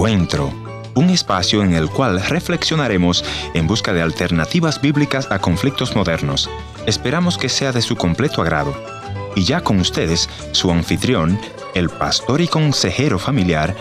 Encuentro, un espacio en el cual reflexionaremos en busca de alternativas bíblicas a conflictos modernos. Esperamos que sea de su completo agrado. Y ya con ustedes, su anfitrión, el pastor y consejero familiar,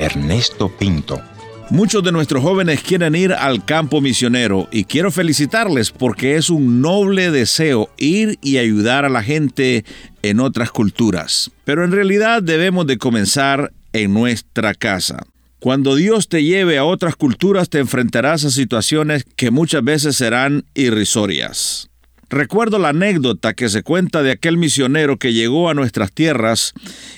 Ernesto Pinto. Muchos de nuestros jóvenes quieren ir al campo misionero y quiero felicitarles porque es un noble deseo ir y ayudar a la gente en otras culturas. Pero en realidad debemos de comenzar en nuestra casa. Cuando Dios te lleve a otras culturas te enfrentarás a situaciones que muchas veces serán irrisorias. Recuerdo la anécdota que se cuenta de aquel misionero que llegó a nuestras tierras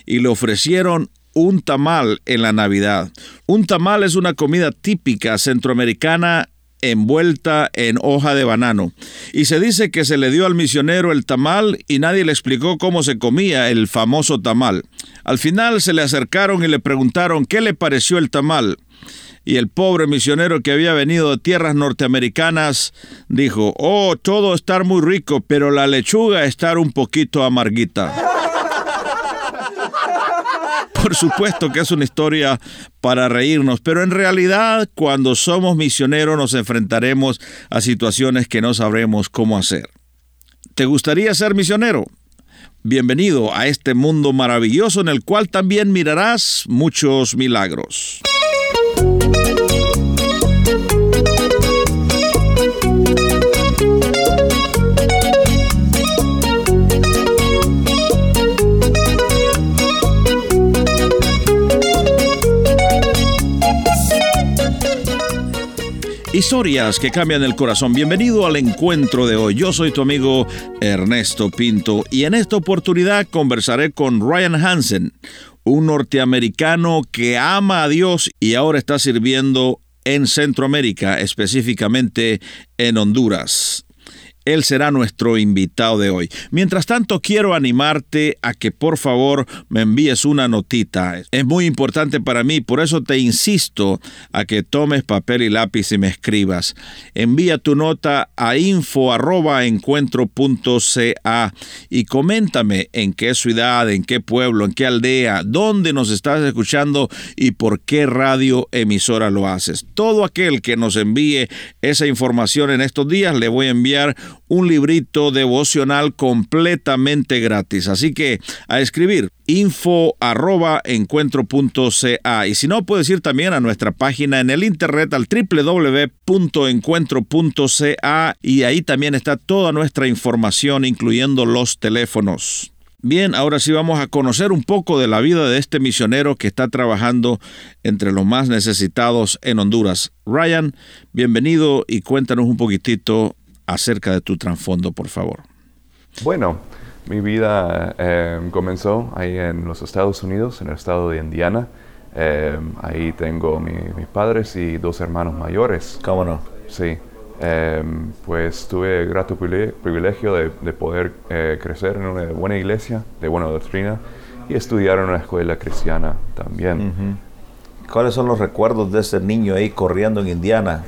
y le ofrecieron un tamal en la Navidad. Un tamal es una comida típica centroamericana envuelta en hoja de banano. Y se dice que se le dio al misionero el tamal y nadie le explicó cómo se comía el famoso tamal. Al final se le acercaron y le preguntaron qué le pareció el tamal. Y el pobre misionero que había venido de tierras norteamericanas dijo, oh, todo estar muy rico, pero la lechuga estar un poquito amarguita. Por supuesto que es una historia para reírnos, pero en realidad cuando somos misioneros nos enfrentaremos a situaciones que no sabremos cómo hacer. ¿Te gustaría ser misionero? Bienvenido a este mundo maravilloso en el cual también mirarás muchos milagros. Historias que cambian el corazón. Bienvenido al encuentro de hoy. Yo soy tu amigo Ernesto Pinto y en esta oportunidad conversaré con Ryan Hansen, un norteamericano que ama a Dios y ahora está sirviendo en Centroamérica, específicamente en Honduras. Él será nuestro invitado de hoy. Mientras tanto, quiero animarte a que por favor me envíes una notita. Es muy importante para mí, por eso te insisto a que tomes papel y lápiz y me escribas. Envía tu nota a info@encuentro.ca y coméntame en qué ciudad, en qué pueblo, en qué aldea, dónde nos estás escuchando y por qué radio emisora lo haces. Todo aquel que nos envíe esa información en estos días le voy a enviar un librito devocional completamente gratis. Así que a escribir info arroba encuentro.ca y si no puedes ir también a nuestra página en el internet al www.encuentro.ca y ahí también está toda nuestra información incluyendo los teléfonos. Bien, ahora sí vamos a conocer un poco de la vida de este misionero que está trabajando entre los más necesitados en Honduras. Ryan, bienvenido y cuéntanos un poquitito acerca de tu trasfondo, por favor. Bueno, mi vida eh, comenzó ahí en los Estados Unidos, en el estado de Indiana. Eh, ahí tengo mis padres y dos hermanos mayores. ¿Cómo no? Sí. Eh, pues tuve el grato privilegio de, poder crecer en una buena iglesia de buena doctrina y estudiar en una escuela cristiana también. ¿Cuáles son los recuerdos de ese niño ahí corriendo en Indiana?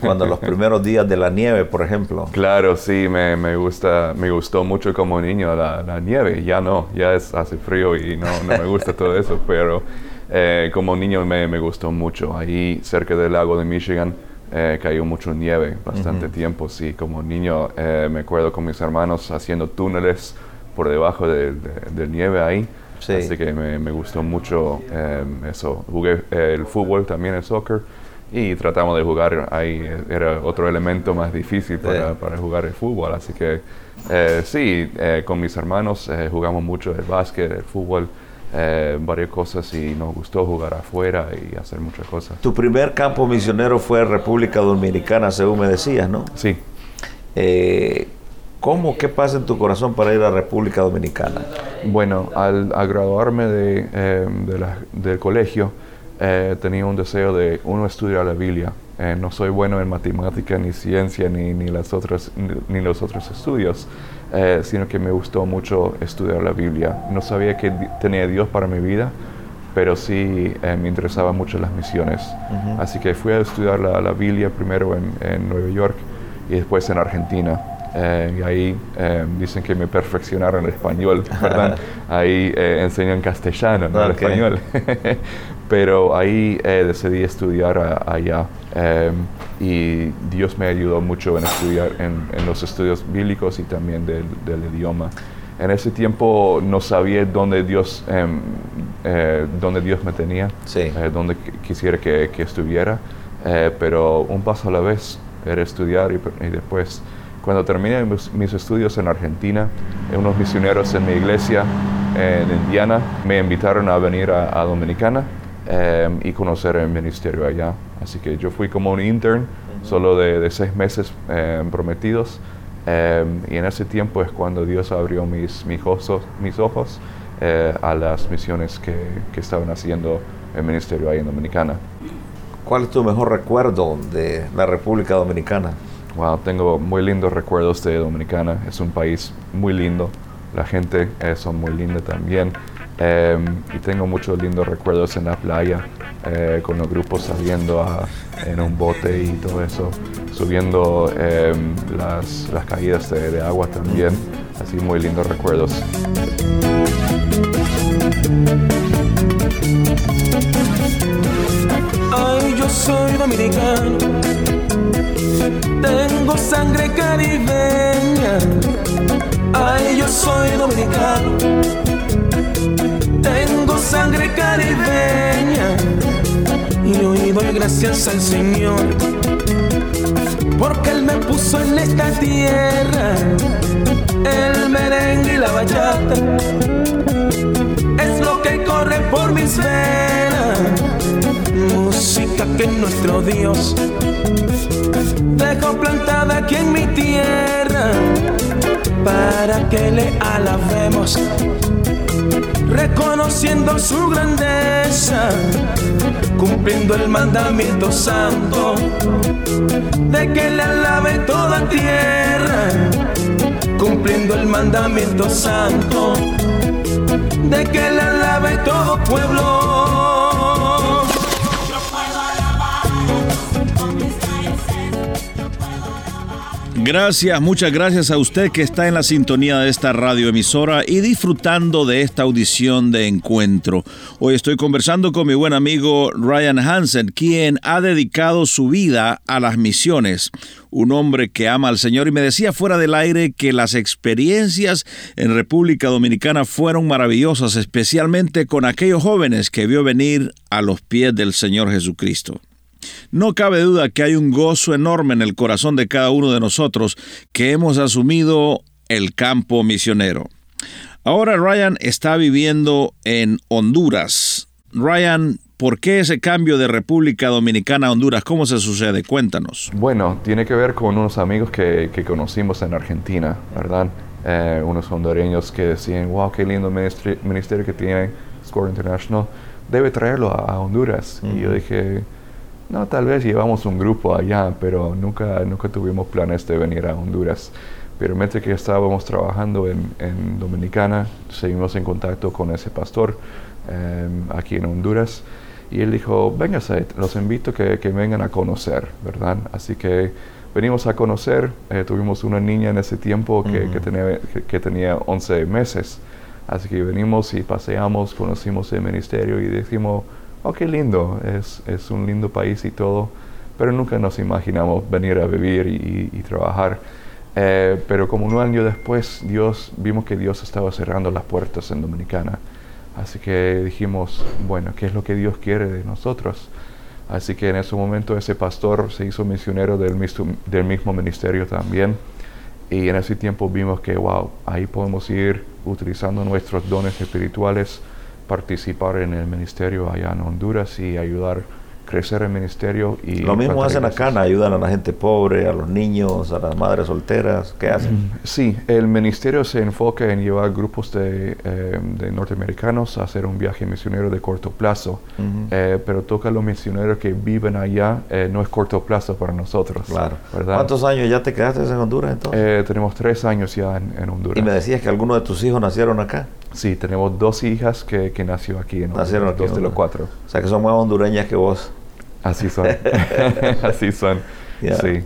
Cuando los primeros días de la nieve, por ejemplo. Claro, sí, me, me gusta, me gustó mucho como niño la, la, nieve. Ya no, ya es, hace frío y no, no me gusta todo eso, pero eh, como niño me, me, gustó mucho. Ahí cerca del lago de Michigan eh, cayó mucho nieve, bastante tiempo, sí. Como niño eh, me acuerdo con mis hermanos haciendo túneles por debajo de, de nieve ahí. Así que me, gustó mucho em, eso. Jugué el fútbol, también el soccer. Y tratamos de jugar ahí, era otro elemento más difícil para, para jugar el fútbol. Así que eh, sí, eh, con mis hermanos eh, jugamos mucho el básquet, el fútbol, varias cosas y nos gustó jugar afuera y hacer muchas cosas. Tu primer campo misionero fue República Dominicana, según me decías, ¿no? Sí. ¿Cómo? ¿Qué pasa en tu corazón para ir a República Dominicana? Bueno, al, graduarme de, eh, del colegio, eh, tenía un deseo de uno estudiar la Biblia. Eh, no soy bueno en matemática, ni ciencia, ni, ni, las otras, ni, los otros estudios, sino que me gustó mucho estudiar la Biblia. No sabía que tenía Dios para mi vida, pero sí me interesaba mucho las misiones. Así que fui a estudiar la, la Biblia primero en, en Nueva York y después en Argentina. Y ahí dicen que me perfeccionaron el español, ¿verdad? ahí enseñan castellano, no el español. Pero ahí decidí estudiar allá. Y Dios me ayudó mucho en estudiar en, los estudios bíblicos y también del, del idioma. En ese tiempo no sabía dónde Dios, em, eh, dónde Dios me tenía, eh, dónde quisiera que, estuviera, eh, pero un paso a la vez era estudiar y, después, cuando terminé mis, estudios en Argentina, unos misioneros en mi iglesia en Indiana me invitaron a venir a, Dominicana em, y conocer el ministerio allá. Así que yo fui como un intern, solo de, de seis meses em, prometidos. Em, y en ese tiempo es cuando Dios abrió mis, mis ojos, mis ojos eh, a las misiones que, que, estaban haciendo el ministerio ahí en Dominicana. ¿Cuál es tu mejor recuerdo de la República Dominicana? Wow, tengo muy lindos recuerdos de Dominicana. Es un país muy lindo. La gente es muy linda también. Em, y tengo muchos lindos recuerdos en la playa, eh, con los grupos saliendo en un bote y todo eso, subiendo em, las, las, caídas de, agua también, así muy lindos recuerdos. Ay, yo soy dominicano, tengo sangre caribeña. Ay, yo soy dominicano. Tengo sangre caribeña. Y hoy doy gracias al Señor. Porque Él me puso en esta tierra. El merengue y la bachata. Es lo que corre por mis venas que nuestro Dios dejó plantada aquí en mi tierra para que le alabemos reconociendo su grandeza, cumpliendo el mandamiento santo de que le alabe toda tierra, cumpliendo el mandamiento santo de que le alabe todo pueblo. Gracias, muchas gracias a usted que está en la sintonía de esta radioemisora y disfrutando de esta audición de encuentro. Hoy estoy conversando con mi buen amigo Ryan Hansen, quien ha dedicado su vida a las misiones. Un hombre que ama al Señor y me decía fuera del aire que las experiencias en República Dominicana fueron maravillosas, especialmente con aquellos jóvenes que vio venir a los pies del Señor Jesucristo. No cabe duda que hay un gozo enorme en el corazón de cada uno de nosotros que hemos asumido el campo misionero. Ahora Ryan está viviendo en Honduras. Ryan, ¿por qué ese cambio de República Dominicana a Honduras? ¿Cómo se sucede? Cuéntanos. Bueno, tiene que ver con unos amigos que, conocimos en Argentina, ¿verdad? Eh, unos hondureños que decían, wow, qué lindo ministerio, que tiene Score International, debe traerlo a, Honduras. Y yo dije, no, tal vez llevamos un grupo allá, pero nunca, nunca tuvimos planes de venir a Honduras. Pero mientras que estábamos trabajando en, en Dominicana, seguimos en contacto con ese pastor em, aquí en Honduras. Y él dijo, véngase, los invito que, que, vengan a conocer, ¿verdad? Así que venimos a conocer. Eh, tuvimos una niña en ese tiempo que, que, tenía, que, tenía 11 meses. Así que venimos y paseamos, conocimos el ministerio y dijimos, oh, qué lindo, es, es un lindo país y todo, pero nunca nos imaginamos venir a vivir y, trabajar. Eh, pero como un año después, Dios, vimos que Dios estaba cerrando las puertas en Dominicana. Así que dijimos, bueno, ¿qué es lo que Dios quiere de nosotros? Así que en ese momento ese pastor se hizo misionero del mismo, del mismo ministerio también. Y en ese tiempo vimos que, wow, ahí podemos ir utilizando nuestros dones espirituales participar en el ministerio allá en Honduras y ayudar crecer el ministerio. y Lo mismo hacen acá, ayudan a la gente pobre, a los niños, a las madres solteras, ¿qué hacen? Sí, el ministerio se enfoca en llevar grupos de, eh, de norteamericanos a hacer un viaje misionero de corto plazo, eh, pero toca a los misioneros que viven allá, eh, no es corto plazo para nosotros. Claro. ¿verdad? ¿Cuántos años ya te quedaste en Honduras entonces? tenemos tres años ya en, Honduras. Y me decías que algunos de tus hijos nacieron acá. Sí, tenemos dos hijas que, que nació aquí en Honduras. Nacieron aquí. Dos de los cuatro. O sea que son más hondureñas que vos. Así son. Así son. Sí.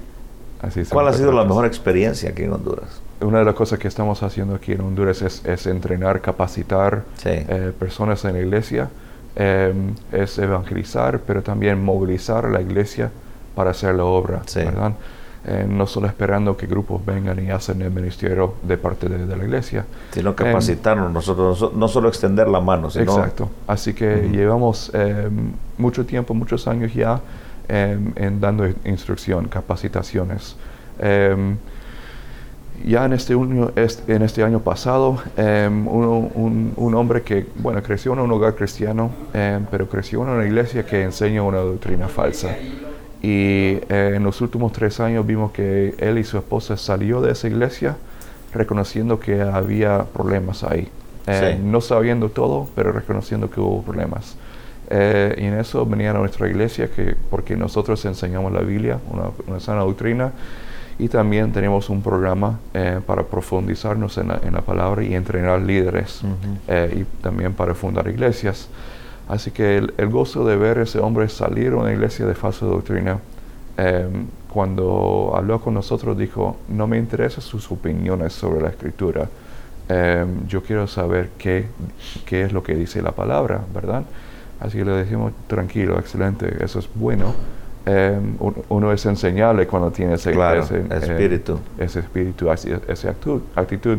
así ¿Cuál ha sido la mejor experiencia aquí en Honduras? Una de las cosas que estamos haciendo aquí en Honduras es, es entrenar, capacitar Sí. eh, personas en la iglesia, eh, es evangelizar, pero también movilizar a la iglesia para hacer la obra, Sí. ¿verdad? Eh, no solo esperando que grupos vengan y hacen el ministerio de parte de, de la iglesia. Sino Em, capacitarnos nosotros, no so- no solo extender la mano, sino... Exacto. Así que llevamos eh, mucho tiempo, muchos años ya eh, en dando instrucción, capacitaciones. Eh, ya en este, año, est- en este año pasado, eh, uno- un, un hombre que, bueno, creció en un hogar cristiano, eh, pero creció en una iglesia que enseña una doctrina falsa. Y eh, en los últimos tres años vimos que él y su esposa salió de esa iglesia reconociendo que había problemas ahí. Eh, Sí. No sabiendo todo, pero reconociendo que hubo problemas. Eh, y en eso venían a nuestra iglesia que, porque nosotros enseñamos la Biblia, una, una sana doctrina, y también tenemos un programa eh, para profundizarnos en la, en la palabra y entrenar líderes, eh, y también para fundar iglesias. Así que el, el gozo de ver a ese hombre salir de una iglesia de falsa doctrina, eh, cuando habló con nosotros dijo, no me interesan sus opiniones sobre la escritura, eh, yo quiero saber qué, qué es lo que dice la palabra, ¿verdad? Así que le decimos, tranquilo, excelente, eso es bueno. Eh, un- uno es enseñable cuando tiene ese, Claro, ese, eh, espíritu. ese espíritu, esa actitud, actitud.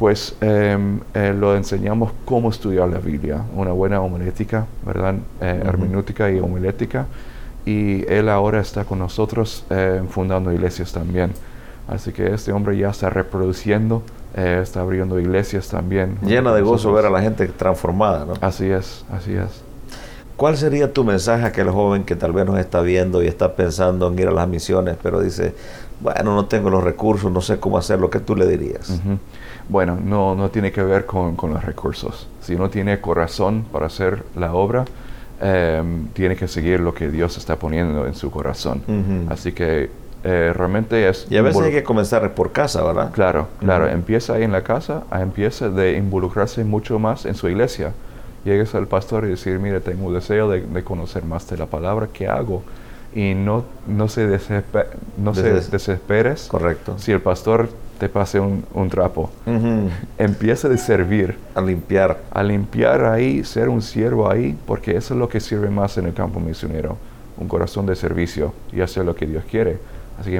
Pues eh, eh, lo enseñamos cómo estudiar la Biblia, una buena homilética, ¿verdad? Eh, Hermenéutica y homilética. Y él ahora está con nosotros eh, fundando iglesias también. Así que este hombre ya está reproduciendo, eh, está abriendo iglesias también. Llena de gozo ver a la gente transformada, ¿no? Así es, así es. ¿Cuál sería tu mensaje a aquel joven que tal vez nos está viendo y está pensando en ir a las misiones, pero dice, bueno, no tengo los recursos, no sé cómo hacerlo? ¿Qué tú le dirías? Bueno, no, no tiene que ver con, con los recursos. Si uno tiene corazón para hacer la obra, em, tiene que seguir lo que Dios está poniendo en su corazón. Así que eh, realmente es... Y a veces hay que comenzar por casa, ¿verdad? Claro, claro. Empieza ahí en la casa, a- empieza de involucrarse mucho más en su iglesia. Llegues al pastor y decir, mire, tengo un deseo de, de conocer más de la palabra, ¿qué hago? Y no, no, se, desespe- no se Deses- desesperes Correcto. si el pastor te pase un, un trapo. Ujú. Empieza de servir, A limpiar. a limpiar ahí, ser un siervo ahí, porque eso es lo que sirve más en el campo misionero, un corazón de servicio y hacer lo que Dios quiere. Así que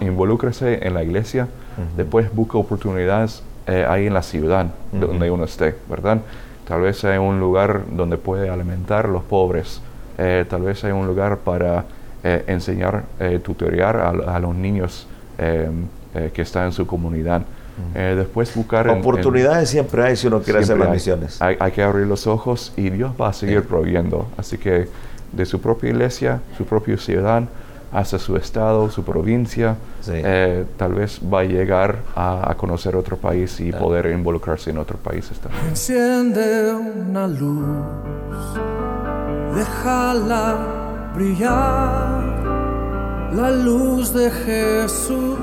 involúcrese en la iglesia, después busca oportunidades eh, ahí en la ciudad donde uno esté, ¿verdad? Tal vez hay un lugar donde puede alimentar a los pobres, eh, tal vez hay un lugar para eh, enseñar, eh, tutoriar a, a los niños eh, que están en su comunidad. Eh, después buscar... en- en- Oportunidades siempre hay si uno quiere hacer las hay. misiones. Hay, hay que abrir los ojos y Dios va a seguir proveyendo. Así que de su propia iglesia, su propia ciudad, hasta su estado, su provincia, Sí. eh, tal vez va a llegar a, a conocer otro país y poder involucrarse en otros países también. Enciende una luz, déjala brillar, la luz de Jesús,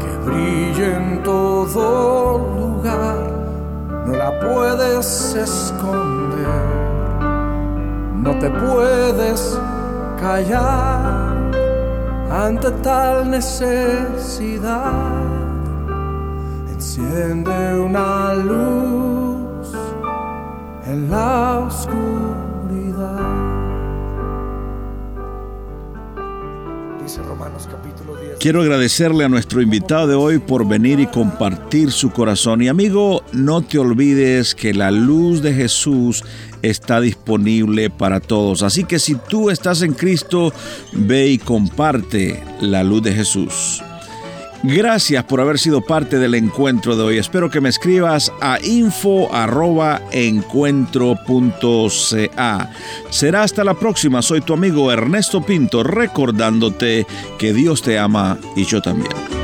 que brille en todo lugar, no la puedes esconder, no te puedes callar ante tal necesidad. Enciende una luz en la oscuridad. Quiero agradecerle a nuestro invitado de hoy por venir y compartir su corazón. Y amigo, no te olvides que la luz de Jesús está disponible para todos. Así que si tú estás en Cristo, ve y comparte la luz de Jesús. Gracias por haber sido parte del encuentro de hoy. Espero que me escribas a info@encuentro.ca. Será hasta la próxima. Soy tu amigo Ernesto Pinto recordándote que Dios te ama y yo también.